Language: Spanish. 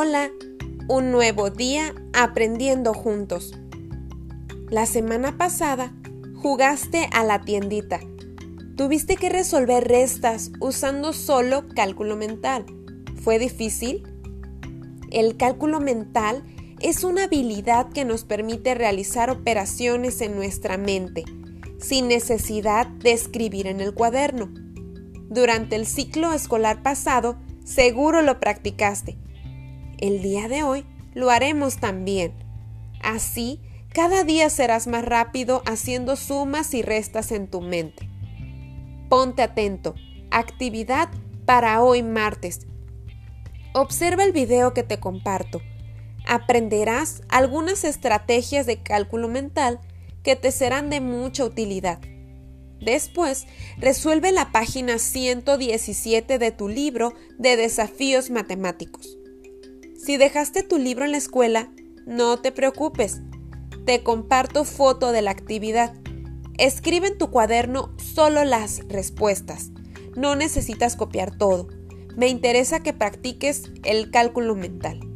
Hola, un nuevo día aprendiendo juntos. La semana pasada jugaste a la tiendita. Tuviste que resolver restas usando solo cálculo mental. ¿Fue difícil? El cálculo mental es una habilidad que nos permite realizar operaciones en nuestra mente, sin necesidad de escribir en el cuaderno. Durante el ciclo escolar pasado, seguro lo practicaste el día de hoy lo haremos también. Así, cada día serás más rápido haciendo sumas y restas en tu mente. Ponte atento. Actividad para hoy martes. Observa el video que te comparto. Aprenderás algunas estrategias de cálculo mental que te serán de mucha utilidad. Después, resuelve la página 117 de tu libro de desafíos matemáticos. Si dejaste tu libro en la escuela, no te preocupes. Te comparto foto de la actividad. Escribe en tu cuaderno solo las respuestas. No necesitas copiar todo. Me interesa que practiques el cálculo mental.